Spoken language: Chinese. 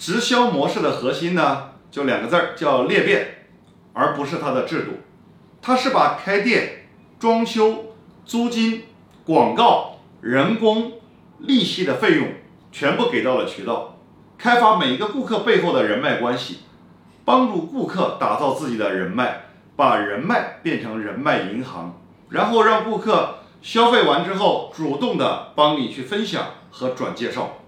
直销模式的核心呢，就两个字儿，叫裂变，而不是它的制度。它是把开店、装修、租金、广告、人工、利息的费用全部给到了渠道，开发每一个顾客背后的人脉关系，帮助顾客打造自己的人脉，把人脉变成人脉银行，然后让顾客消费完之后主动的帮你去分享和转介绍。